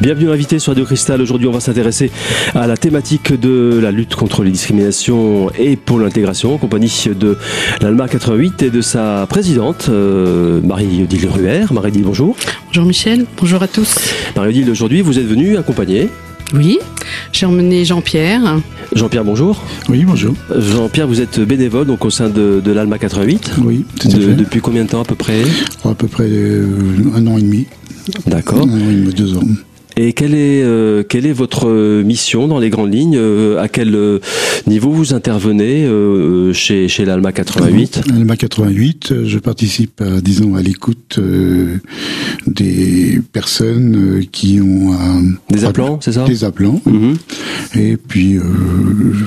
Bienvenue invité sur Radio Cristal. Aujourd'hui, on va s'intéresser à la thématique de la lutte contre les discriminations et pour l'intégration en compagnie de l'Alma 88 et de sa présidente, euh, Marie-Odile Ruher. Marie-Odile, bonjour. Bonjour Michel, bonjour à tous. Marie-Odile, aujourd'hui, vous êtes venue accompagner oui, j'ai emmené Jean-Pierre. Jean-Pierre, bonjour. Oui, bonjour. Jean-Pierre, vous êtes bénévole donc au sein de, l'Alma 88. Oui, tout à fait. Depuis combien de temps à peu près? À peu près euh, un an et demi. D'accord. Un an et demi, deux ans. Et quelle est, euh, quelle est votre mission dans les grandes lignes euh, À quel euh, niveau vous intervenez chez, chez l'ALMA 88 L'ALMA 88, je participe, à, disons, à l'écoute des personnes qui ont... des appelants, c'est ça? Des appelants. Mhm. Et puis,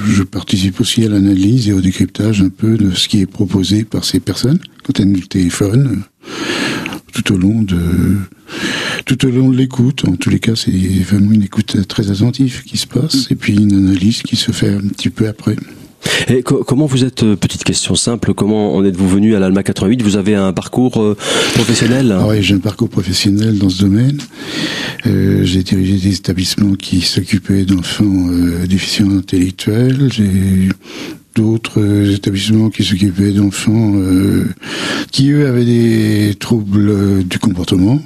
je participe aussi à l'analyse et au décryptage un peu de ce qui est proposé par ces personnes quand elles nous téléphonent tout au long de tout au long de l'écoute. En tous les cas, c'est vraiment une écoute très attentive qui se passe et puis une analyse qui se fait un petit peu après. Et comment vous êtes, euh, petite question simple, comment en êtes-vous venu à l'ALMA 88 Vous avez un parcours euh, professionnel? Ah Oui, j'ai un parcours professionnel dans ce domaine. Euh, j'ai dirigé des établissements qui s'occupaient d'enfants euh, déficients intellectuels. J'ai d'autres établissements qui s'occupaient d'enfants qui, eux, avaient des troubles du comportement.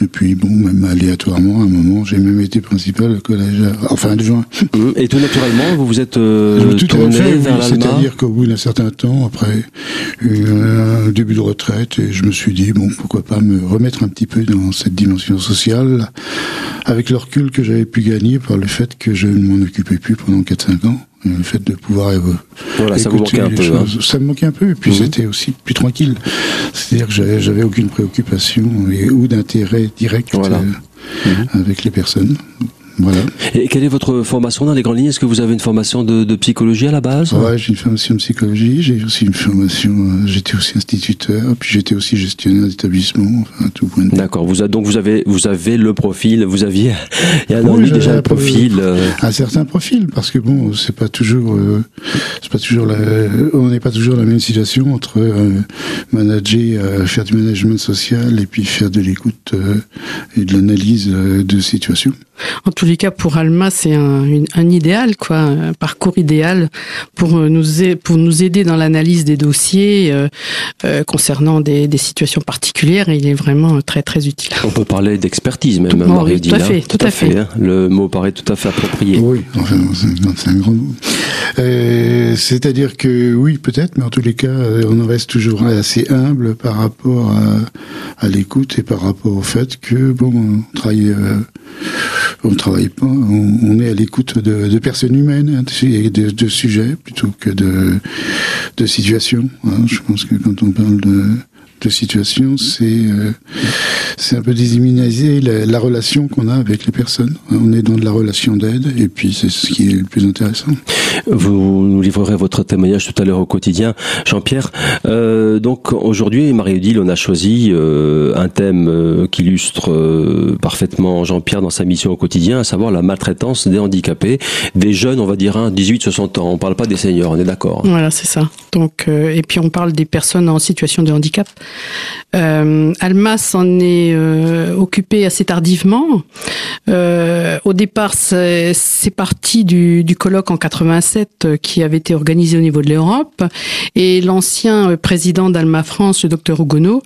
Et puis, bon, même aléatoirement, à un moment, j'ai même été principal au collège, enfin adjoint. Mmh. Et tout naturellement, vous vous êtes euh, tout tourné fait, vers C'est-à-dire qu'au bout d'un certain temps, après un début de retraite, et je me suis dit, bon, pourquoi pas me remettre un petit peu dans cette dimension sociale, avec le recul que j'avais pu gagner par le fait que je ne m'en occupais plus pendant 4-5 ans le fait de pouvoir voilà, ça vous manquait un peu, hein. ça me manquait un peu et puis mhm. c'était aussi plus tranquille c'est-à-dire que j'avais aucune préoccupation ou d'intérêt direct euh, mhm. avec les personnes voilà. Et quelle est votre formation dans les grandes lignes? Est-ce que vous avez une formation de, de psychologie à la base? Ouais, j'ai une formation de psychologie. J'ai aussi une formation. Euh, j'étais aussi instituteur, puis j'étais aussi gestionnaire d'établissement. Enfin, tout point de D'accord. Vous donc vous avez vous avez le profil. Vous aviez il y a oui, déjà le profil. Euh... Un certain profil, parce que bon, c'est pas toujours euh, c'est pas toujours la, on n'est pas toujours dans la même situation entre manager, faire du management social et puis faire de l'écoute et de l'analyse de situation. En tous les cas, pour Alma, c'est un, un, idéal, quoi, un parcours idéal pour nous pour nous aider dans l'analyse des dossiers euh, euh, concernant des, des, situations particulières. Et il est vraiment très très utile. On peut parler d'expertise même, Marie Tout à fait, tout, à fait. Hein. Le mot paraît tout à fait approprié. Oui, enfin, c'est un grand mot. Euh, C'est-à-dire que oui, peut-être, mais en tous les cas, on en reste toujours assez humble par rapport à, à l'écoute et par rapport au fait que bon, on travaille. On travaille pas, on, est à l'écoute de, personnes humaines hein, et de, sujets plutôt que de, de situations. Hein. Je pense que quand on parle de, de situation, c'est euh, c'est un peu désimmuniser la, relation qu'on a avec les personnes. On est dans de la relation d'aide, et puis c'est ce qui est le plus intéressant. Vous nous livrerez votre témoignage tout à l'heure au quotidien, Jean-Pierre. Euh, donc aujourd'hui, Marie-Odile, on a choisi euh, un thème euh, qui illustre parfaitement Jean-Pierre dans sa mission au quotidien, à savoir la maltraitance des handicapés, des jeunes, on va dire, hein, 18-60 ans. On ne parle pas des seniors, on est d'accord. Hein. Voilà, c'est ça. Donc, et puis on parle des personnes en situation de handicap. Alma s'en est occupé assez tardivement. au départ, c'est parti du, du colloque en 86 euh, qui avait été organisé au niveau de l'Europe et l'ancien euh, président d'Alma France, le docteur Hugonot,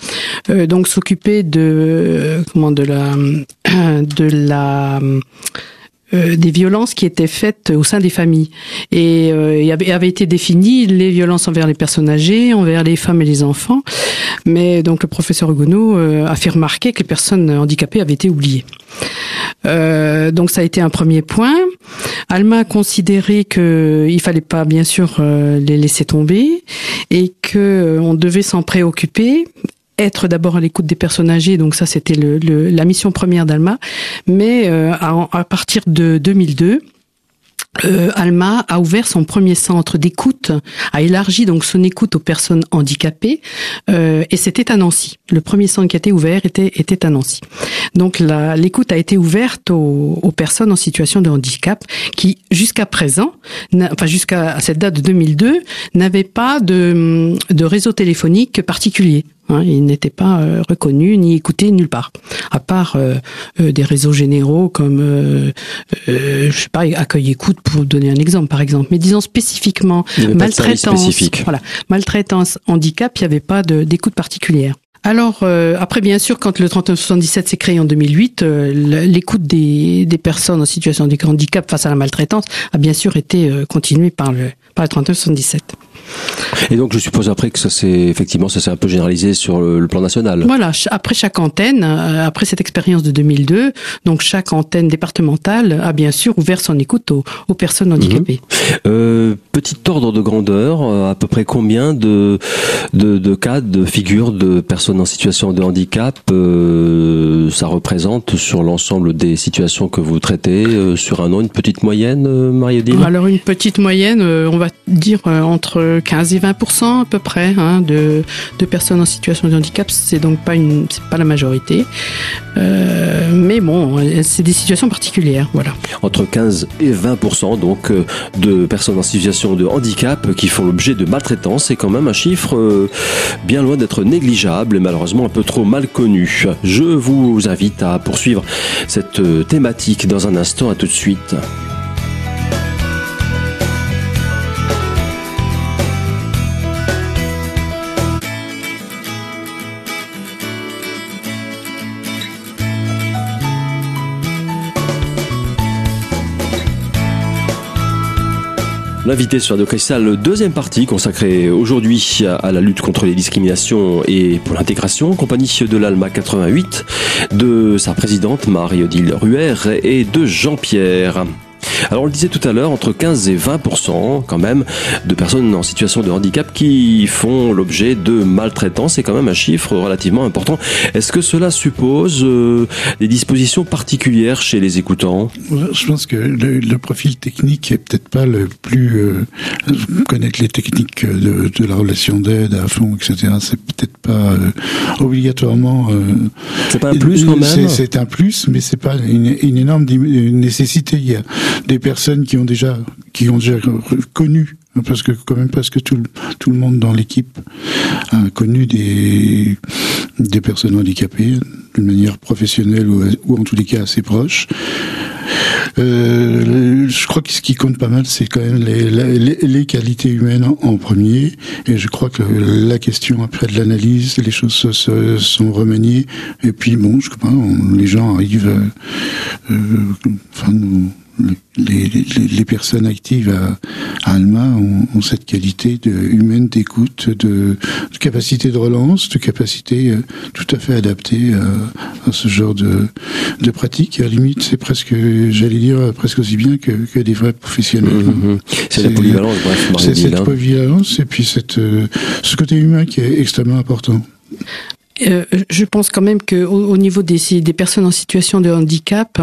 euh, donc s'occupait de comment de la de la des violences qui étaient faites au sein des familles et il avait, avait été défini les violences envers les personnes âgées, envers les femmes et les enfants. Mais donc le professeur Hugonot a fait remarquer que les personnes handicapées avaient été oubliées. Euh, donc ça a été un premier point. Alma a considéré qu'il fallait pas bien sûr euh, les laisser tomber et que euh, on devait s'en préoccuper être d'abord à l'écoute des personnes âgées, donc ça c'était le, la mission première d'Alma, mais à, à, partir de 2002, euh, Alma a ouvert son premier centre d'écoute, a élargi donc son écoute aux personnes handicapées, euh, et c'était à Nancy. Le premier centre qui a été ouvert était, était à Nancy. Donc l'écoute a été ouverte aux, aux, personnes en situation de handicap qui, jusqu'à présent, enfin jusqu'à cette date de 2002, n'avaient pas de, de réseau téléphonique particulier. Hein, il n'était pas euh, reconnu ni écouté nulle part, à part euh, euh, des réseaux généraux comme, je sais pas, accueil écoute pour donner un exemple, par exemple. Mais disons spécifiquement maltraitance, voilà, maltraitance, handicap, il n'y avait pas d'écoute particulière. Alors après bien sûr quand le 3977 s'est créé en 2008, l'écoute des, des personnes en situation de handicap face à la maltraitance a bien sûr été continuée par le par le 3977. Et donc je suppose après que ça s'est effectivement ça s'est un peu généralisé sur le, plan national. Voilà, après chaque antenne, euh, après cette expérience de 2002, donc chaque antenne départementale a bien sûr ouvert son écoute aux, personnes handicapées. Mhm. Euh, petit ordre de grandeur, euh, à peu près combien de de, de cas, de figures de personnes en situation de handicap euh, ça représente sur l'ensemble des situations que vous traitez sur un an, une petite moyenne, Marie-Odile? Alors une petite moyenne, on va dire entre 15 et 20 à peu près hein, de, personnes en situation de handicap. C'est donc pas une, la majorité, euh, mais bon, c'est des situations particulières, voilà. Entre 15 et 20 donc euh, de personnes en situation de handicap qui font l'objet de maltraitance, c'est quand même un chiffre euh, bien loin d'être négligeable et malheureusement un peu trop mal connu. Je vous invite à poursuivre cette thématique dans un instant. À tout de suite. L'invité sur Radio Cristal, deuxième partie consacrée aujourd'hui à la lutte contre les discriminations et pour l'intégration, en compagnie de l'ALMA 88, de sa présidente Marie-Odile Ruher et de Jean-Pierre. Alors on le disait tout à l'heure, entre 15 et 20 quand même de personnes en situation de handicap qui font l'objet de maltraitance. C'est quand même un chiffre relativement important. Est-ce que cela suppose euh, des dispositions particulières chez les écoutants? Je pense que le, profil technique est peut-être pas le plus euh, connaître les techniques de, la relation d'aide à fond, etc. C'est peut-être pas euh, obligatoirement. c'est pas un plus quand même? C'est un plus, mais c'est pas une, une énorme nécessité. Il y a des personnes qui ont déjà qui ont déjà connu parce que quand même parce que tout, tout le monde dans l'équipe a connu des des personnes handicapées d'une manière professionnelle ou, ou en tous les cas assez proche. Euh, je crois que ce qui compte pas mal, c'est quand même les, les, les, qualités humaines en, premier. Et je crois que la question après de l'analyse, les choses se, sont remaniées. Et puis bon, je crois, les gens arrivent, euh, euh enfin, les, les, personnes actives à, Alma ont, cette qualité de, humaine d'écoute, de, de, capacité de relance, de capacité euh, tout à fait adaptée à, à ce genre de, de pratique. À la limite, c'est presque, j'allais dire, presque aussi bien que, que des vrais professionnels. Mmh, mmh. C'est la polyvalence, bref. C'est cette hein. polyvalence et puis cette, euh, ce côté humain qui est extrêmement important. Euh, je pense quand même que au, niveau des, personnes en situation de handicap,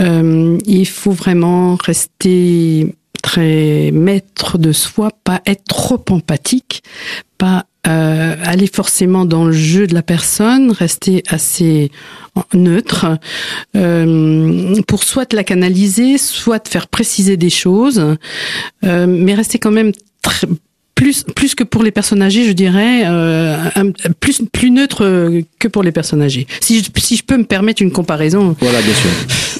euh, il faut vraiment rester très maître de soi, pas être trop empathique, pas euh, aller forcément dans le jeu de la personne, rester assez neutre pour soit la canaliser, soit faire préciser des choses, mais rester quand même très plus plus que pour les personnes âgées, je dirais, euh, plus plus neutre que pour les personnes âgées. Si je, si je peux me permettre une comparaison. Voilà, bien sûr.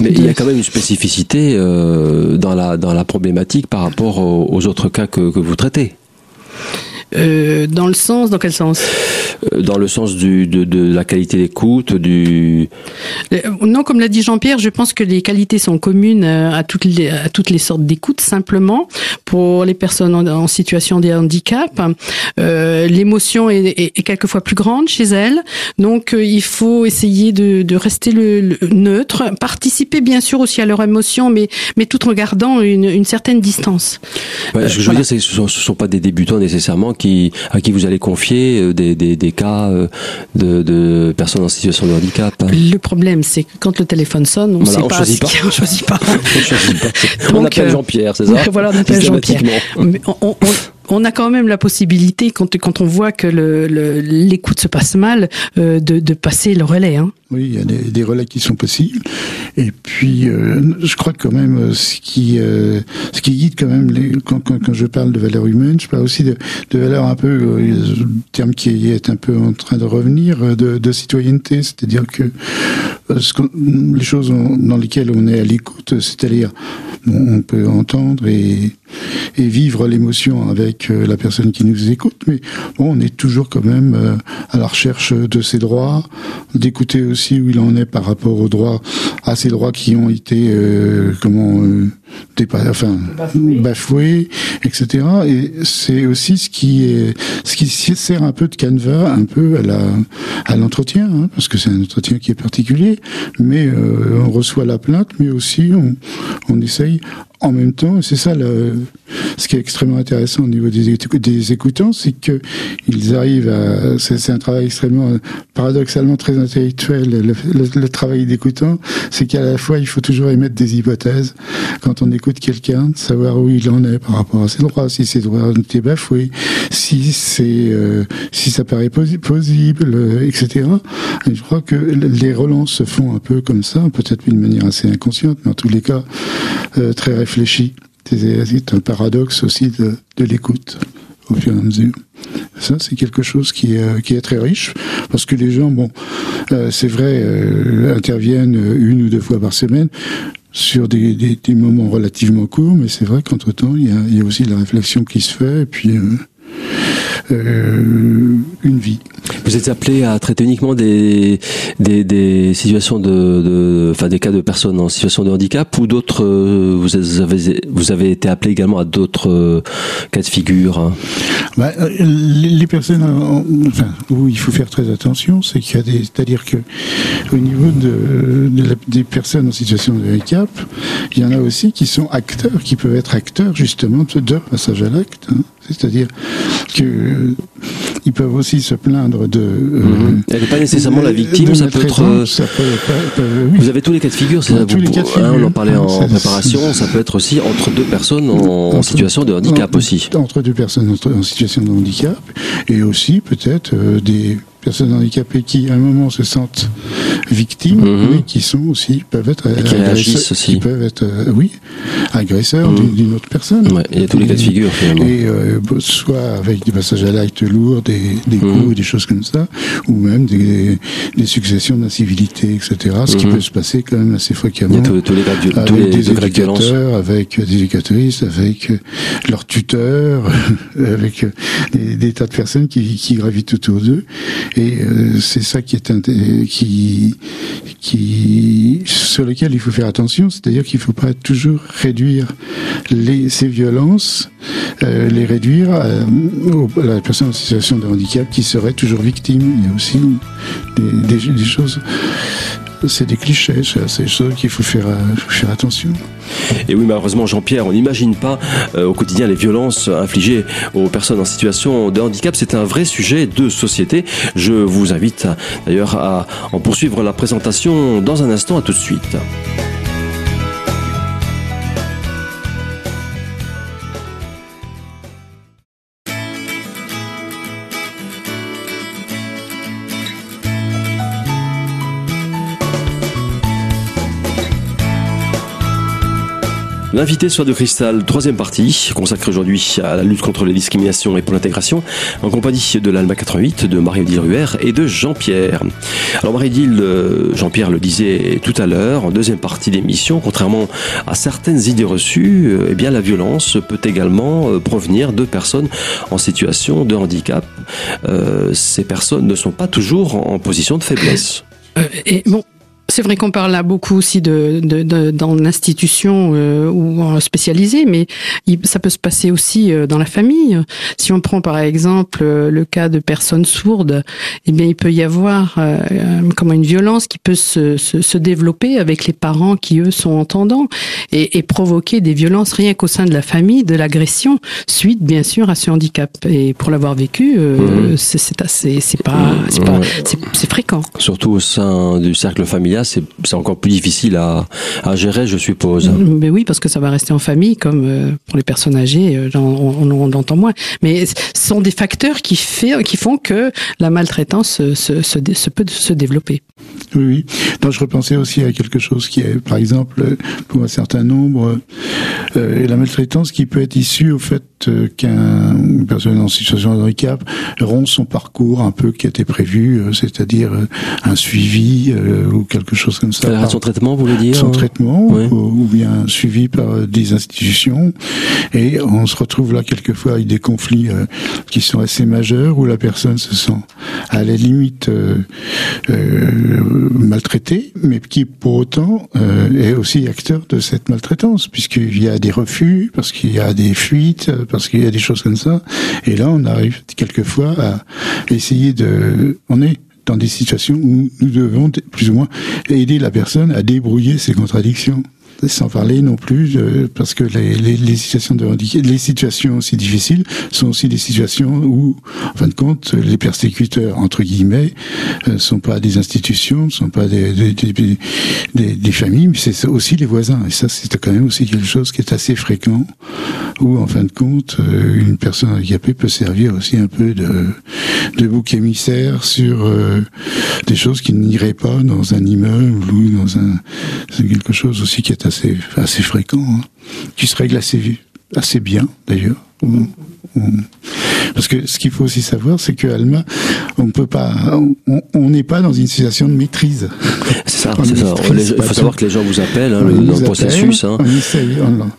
Mais il y a quand même une spécificité euh, dans la dans la problématique par rapport aux, autres cas que, que vous traitez. Euh, dans le sens, dans quel sens? Euh, Dans le sens du, de, de la qualité d'écoute, du. Euh, non, comme l'a dit Jean-Pierre, je pense que les qualités sont communes à toutes les, à toutes les sortes d'écoute. Simplement, pour les personnes en, situation de handicap, euh, l'émotion est, est, est, quelquefois plus grande chez elles. Donc, il faut essayer de, de rester le, neutre, participer bien sûr aussi à leur émotion, mais, mais tout en gardant une, une certaine distance. Ouais, ce que je veux dire, c'est que ce ne sont pas des débutants nécessairement qui, à qui vous allez confier euh, des, des, des cas euh, de, de, personnes en situation de handicap hein. Le problème, c'est que quand le téléphone sonne, on ne sait pas, choisit pas. on choisit pas. on choisit pas. on appelle euh, Jean-Pierre, c'est ça? Voilà, on appelle Jean-Pierre. On, on, on a quand même la possibilité, quand, quand on voit que l'écoute le, se passe mal, de, de, passer le relais. Hein. Oui, il y a des, relais qui sont possibles. Et puis, euh, je crois que quand même, euh, ce qui, euh, ce qui guide quand même, quand, quand, je parle de valeurs humaines, je parle aussi de, de valeurs un peu, euh, terme qui est un peu en train de revenir, de, citoyenneté, c'est-à-dire que les choses dans lesquelles on est à l'écoute, c'est-à-dire on peut entendre et, et vivre l'émotion avec la personne qui nous écoute, mais bon, on est toujours quand même à la recherche de ses droits, d'écouter aussi où il en est par rapport aux droits, à ces droits qui ont été euh, comment euh, enfin bafoués, etc. Et c'est aussi ce qui est, ce qui sert un peu de canevas, un peu à la, à l'entretien, hein, parce que c'est un entretien qui est particulier. Mais euh, on reçoit la plainte, mais aussi on, on essaye en même temps, c'est ça le, ce qui est extrêmement intéressant au niveau des, des écoutants, c'est que ils arrivent à, c'est un travail extrêmement, paradoxalement très intellectuel. Le, le, le travail d'écoutant, c'est qu'à la fois il faut toujours émettre des hypothèses quand on écoute quelqu'un, de savoir où il en est par rapport à ses droits, si ses droits ont été bafoués, si c'est, euh, si ça paraît possible, euh, etc. Et je crois que les relances se font un peu comme ça, peut-être d'une manière assez inconsciente, mais en tous les cas euh, très réfléchi. C'est un paradoxe aussi de, l'écoute au fur et à mesure. Ça, c'est quelque chose qui est, très riche, parce que les gens, bon, c'est vrai, interviennent une ou deux fois par semaine sur des, des, moments relativement courts, mais c'est vrai qu'entre-temps, il y a, y a aussi la réflexion qui se fait, et puis... Euh, une vie. Vous êtes appelé à traiter uniquement des, des, des situations de, de, enfin des cas de personnes en situation de handicap ou d'autres, euh, vous avez, vous avez été appelé également à d'autres euh, cas de figure hein? Bah, les, les, personnes, enfin, où il faut faire très attention, c'est qu'il y a des, c'est-à-dire que au niveau de, de la, des personnes en situation de handicap, il y en a aussi qui sont acteurs, qui peuvent être acteurs justement de passage à l'acte. Hein. C'est-à-dire que ils peuvent aussi se plaindre de. Euh, mmh. Elle n'est pas nécessairement la victime, ça peut être. Ça peut, pas, oui. Vous avez tous les cas de figure, c'est tous les cas de figure. Hein, on en parlait en préparation. Ça peut être aussi entre deux personnes en, entre, situation de handicap aussi. Entre deux personnes en situation de handicap et aussi peut-être euh, des personnes handicapées qui, à un moment, se sentent victimes, mm -hmm. mais qui sont aussi peuvent être qui aussi, qui peuvent être, euh, oui, agresseurs mm -hmm. d'une autre personne. Ouais, il y a tous les cas de figure finalement. Et euh, soit avec des passages à l'acte lourds, des, des coups, mm -hmm. des choses comme ça, ou même des, des successions d'incivilité, etc. Ce qui peut se passer quand même assez fréquemment. Il y a tous, tous les cas de, avec tous les des éducateurs, avec des éducatrices, avec leurs tuteurs, avec des, des, tas de personnes qui, qui gravitent autour d'eux. Et euh, c'est ça qui est qui qui sur lequel il faut faire attention, c'est-à-dire qu'il ne faut pas toujours réduire les, ces violences, euh, les réduire à, à, la personne en situation de handicap qui serait toujours victime. Il y a aussi des choses c'est des clichés, c'est des choses qu'il faut faire, faut faire attention. Et oui, malheureusement, Jean-Pierre, on n'imagine pas euh, au quotidien les violences infligées aux personnes en situation de handicap. C'est un vrai sujet de société. Je vous invite d'ailleurs à en poursuivre la présentation dans un instant. À tout de suite. L'invité soit de Cristal, troisième partie, consacrée aujourd'hui à la lutte contre les discriminations et pour l'intégration, en compagnie de l'Alma 88, de Marie-Odile Ruher et de Jean-Pierre. Alors Marie-Odile, Jean-Pierre le disait tout à l'heure, en deuxième partie d'émission, contrairement à certaines idées reçues, eh bien la violence peut également provenir de personnes en situation de handicap. Euh, ces personnes ne sont pas toujours en position de faiblesse. Euh, et bon, c'est vrai qu'on parle là beaucoup aussi de, de, de dans l'institution euh, ou spécialisée, mais il, ça peut se passer aussi euh, dans la famille. Si on prend par exemple euh, le cas de personnes sourdes, eh bien il peut y avoir euh, comment une violence qui peut se, se, se, développer avec les parents qui eux sont entendants et, et provoquer des violences rien qu'au sein de la famille, de l'agression suite bien sûr à ce handicap. Et pour l'avoir vécu, mmh. c'est assez, c'est pas, c'est pas, c'est fréquent. Surtout au sein du cercle familial c'est encore plus difficile à, à, gérer, je suppose. Mais oui, parce que ça va rester en famille, comme euh, pour les personnes âgées, euh, on, on, on entend moins. Mais ce sont des facteurs qui, fait, qui font que la maltraitance se, se, se peut se développer. Oui, oui. Non, je repensais aussi à quelque chose qui est, par exemple, pour un certain nombre, euh, la maltraitance qui peut être issue au fait euh, qu'une personne en situation de handicap rompt son parcours un peu qui était prévu, euh, c'est-à-dire un suivi ou quelque chose comme ça. son traitement, vous voulez dire Son traitement, ou, bien suivi par des institutions. Et on se retrouve là quelquefois avec des conflits qui sont assez majeurs où la personne se sent à la limite maltraitée, mais qui pour autant est aussi acteur de cette maltraitance, puisqu'il y a des refus, parce qu'il y a des fuites, parce qu'il y a des choses comme ça. Et là, on arrive quelquefois à essayer de... On est dans des situations où nous devons plus ou moins aider la personne à débrouiller ses contradictions sans parler non plus parce que les, situations de les situations aussi difficiles sont aussi des situations où, en fin de compte, les persécuteurs entre guillemets euh, sont pas des institutions, sont pas des, des, familles, mais c'est aussi les voisins. Et ça, c'est quand même aussi quelque chose qui est assez fréquent, où en fin de compte, euh, une personne handicapée peut servir aussi un peu de, de bouc émissaire sur euh, des choses qui n'iraient pas dans un immeuble ou dans un quelque chose aussi qui est assez, assez fréquent, hein, qui se règle assez, assez bien d'ailleurs. Parce que ce qu'il faut aussi savoir, c'est que Alma, on peut pas, on n'est pas dans une situation de maîtrise. C'est ça, c'est ça. Il faut savoir que les gens vous appellent hein, le, dans le processus. Hein. On essaye, on,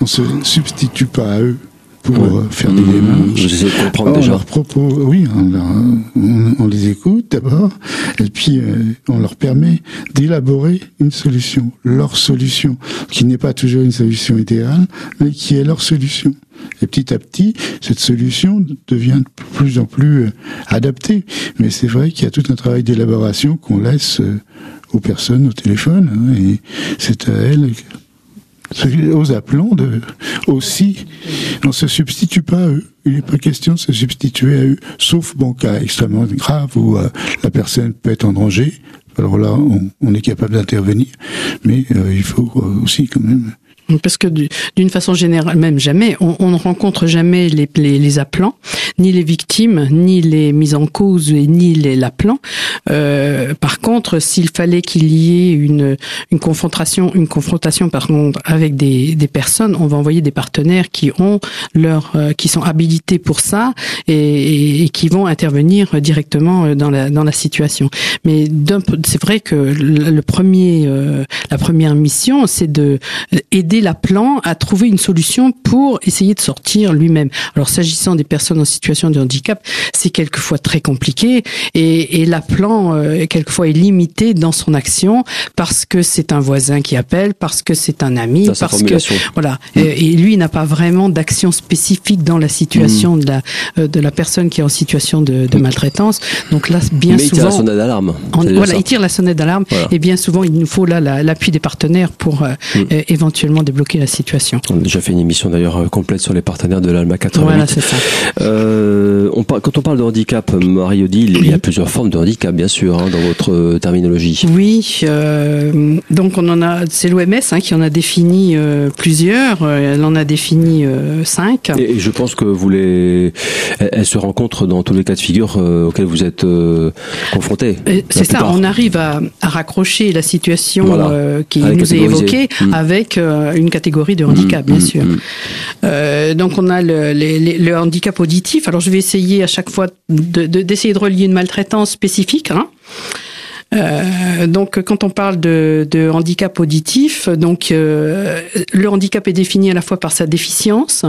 on se substitue pas à eux pour euh, faire des démarches. J'essaie de comprendre déjà. Leur propos, oui, on, on, les écoute d'abord, et puis euh, on leur permet d'élaborer une solution, leur solution, qui n'est pas toujours une solution idéale, mais qui est leur solution. Et petit à petit, cette solution devient de plus en plus euh, adaptée. Mais c'est vrai qu'il y a tout un travail d'élaboration qu'on laisse aux personnes au téléphone, hein, et c'est à elles aux appelants de, aussi, on se substitue pas à eux. Il n'est pas question de se substituer à eux, sauf bon cas extrêmement grave où euh, la personne peut être en danger. Alors là, on, est capable d'intervenir, mais euh, il faut euh, aussi quand même parce que d'une façon générale, même jamais, on, ne rencontre jamais les, les, appelants, ni les victimes, ni les mises en cause, ni les l'appelants. Euh, par contre, s'il fallait qu'il y ait une, une confrontation, une confrontation pardon, avec des, des personnes, on va envoyer des partenaires qui ont leur, euh, qui sont habilités pour ça et, et, qui vont intervenir directement dans la dans la situation. Mais c'est vrai que le, premier, euh, la première mission, c'est de aider l'appelant à trouver une solution pour essayer de sortir lui-même. Alors s'agissant des personnes en situation de handicap, c'est quelquefois très compliqué et, et l'appelant euh, quelquefois est limité dans son action parce que c'est un voisin qui appelle, parce que c'est un ami, parce que voilà. Mm. Et, lui n'a pas vraiment d'action spécifique dans la situation mm. de la euh, de la personne qui est en situation de, de maltraitance. Donc là, bien Mais souvent, il tire la sonnette d'alarme. Voilà, il tire la sonnette d'alarme et bien souvent il nous faut là l'appui des partenaires pour euh, éventuellement débloquer la situation. On a déjà fait une émission d'ailleurs complète sur les partenaires de l'ALMA 88. Voilà, c'est ça. Euh, on quand on parle de handicap, Marie Odile, il y a plusieurs formes de handicap, bien sûr, hein, dans votre euh, terminologie. Oui, euh, donc on en a, c'est l'OMS hein, qui en a défini euh, plusieurs. Elle en a défini cinq. Et, je pense que vous les, elle, se rencontre dans tous les cas de figure auxquels vous êtes confrontés. C'est ça. On arrive à, à, raccrocher la situation qui nous est évoquée mm. avec une catégorie de handicap, bien mm, sûr. Mm, euh, donc on a le, le, handicap auditif. Alors je vais essayer à chaque fois d'essayer de, de, relier une maltraitance spécifique. Hein. Euh, donc, quand on parle de, handicap auditif, donc euh, le handicap est défini à la fois par sa déficience,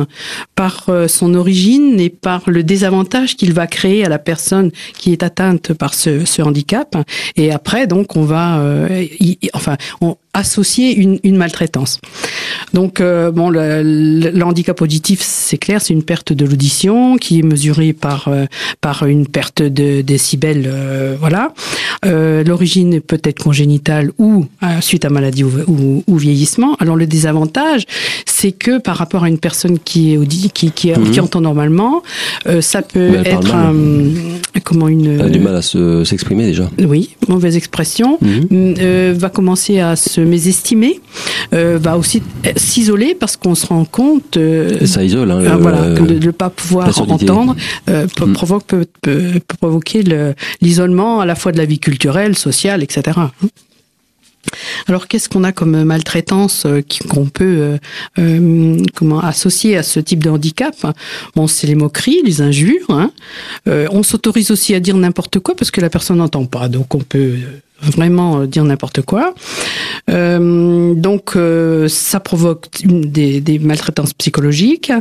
par euh, son origine et par le désavantage qu'il va créer à la personne qui est atteinte par ce, handicap. Et après, donc, on va, enfin, on, associer une, une maltraitance. Donc, euh, bon, le, le, handicap auditif, c'est clair, c'est une perte de l'audition qui est mesurée par par une perte de décibels, voilà. Euh, l'origine peut être congénitale ou euh, suite à maladie ou, ou, vieillissement. Alors le désavantage, c'est que par rapport à une personne qui est qui, qui, mhm. entend normalement, euh, ça peut être un, comment une. Elle a du mal à s'exprimer déjà. Oui, mauvaise expression, mhm. va commencer à se mésestimer, va aussi s'isoler parce qu'on se rend compte. ça isole. Hein, voilà, que de ne pas pouvoir entendre peut, mm. provoque, peut, peut provoquer l'isolement à la fois de la vie culturelle, sociale, etc. Alors qu'est-ce qu'on a comme maltraitance euh, qu'on peut euh, euh, comment associer à ce type de handicap? Bon, c'est les moqueries, les injures. Hein. on s'autorise aussi à dire n'importe quoi parce que la personne n'entend pas, donc on peut vraiment dire n'importe quoi. donc ça provoque des, des maltraitances psychologiques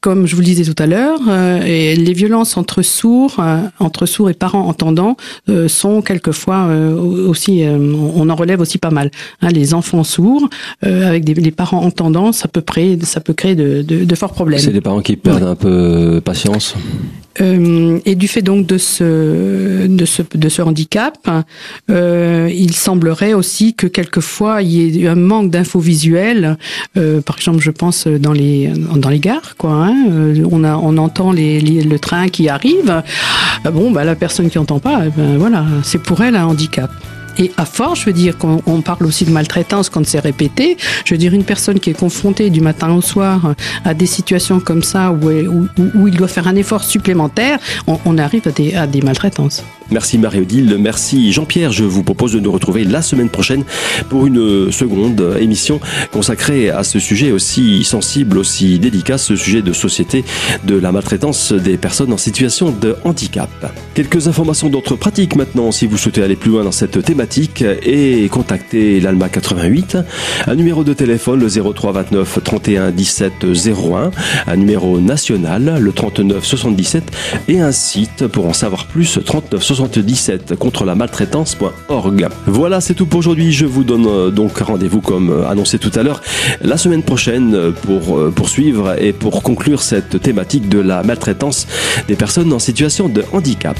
comme je vous le disais tout à l'heure, euh, les violences entre sourds, euh, entre sourds et parents entendants, euh, sont quelquefois aussi, on en relève aussi pas mal. Hein, les enfants sourds avec des, les parents entendants, ça peut créer, ça peut créer de, de, de forts problèmes. C'est les parents qui perdent un peu patience. Euh, et du fait donc de ce de ce de ce handicap, euh, il semblerait aussi que quelquefois il y ait un manque d'infos visuelles. Euh, par exemple, je pense dans les dans les gares, quoi. Hein, euh, on a on entend les, le train qui arrive. Bon, bah la personne qui entend pas, eh ben voilà, c'est pour elle un handicap. Et à force, je veux dire, qu'on parle aussi de maltraitance quand c'est répété, je veux dire, une personne qui est confrontée du matin au soir à des situations comme ça où, il doit faire un effort supplémentaire, on, arrive à des maltraitances. Merci Marie-Odile, merci Jean-Pierre. Je vous propose de nous retrouver la semaine prochaine pour une seconde émission consacrée à ce sujet aussi sensible, aussi délicat, ce sujet de société de la maltraitance des personnes en situation de handicap. Quelques informations d'autres pratiques maintenant si vous souhaitez aller plus loin dans cette thématique et contacter l'ALMA 88, un numéro de téléphone le 03 29 31 17 01, un numéro national le 39 77 et un site pour en savoir plus 39 77 77 contre la maltraitance.org. Voilà, c'est tout pour aujourd'hui. Je vous donne euh, donc rendez-vous comme euh, annoncé tout à l'heure la semaine prochaine euh, pour poursuivre et pour conclure cette thématique de la maltraitance des personnes en situation de handicap.